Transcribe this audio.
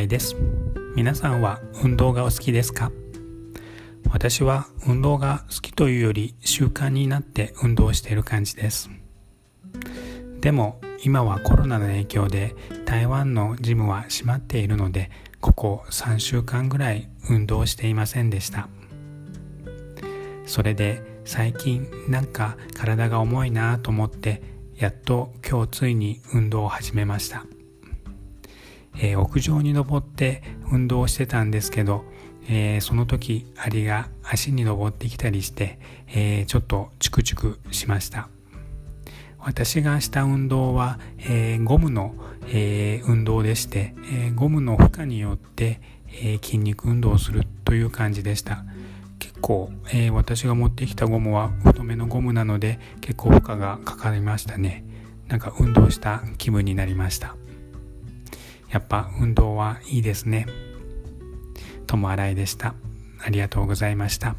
いです。皆さんは運動がお好きですか？私は運動が好きというより習慣になって運動している感じです。でも今はコロナの影響で台湾のジムは閉まっているのでここ3週間ぐらい運動していませんでした。それで最近なんか体が重いなと思ってやっと今日ついに運動を始めました、えー、屋上に登って運動をしてたんですけど、えー、その時アリが足に登ってきたりして、えー、ちょっとチクチクしました。私がした運動は、えゴムの、え運動でして、えゴムの負荷によって、え筋肉運動をするという感じでした。結構、え、私が持ってきたゴムは太めのゴムなので結構負荷がかかりましたね。なんか運動した気分になりました。やっぱ運動はいいですね。友新井でした。ありがとうございました。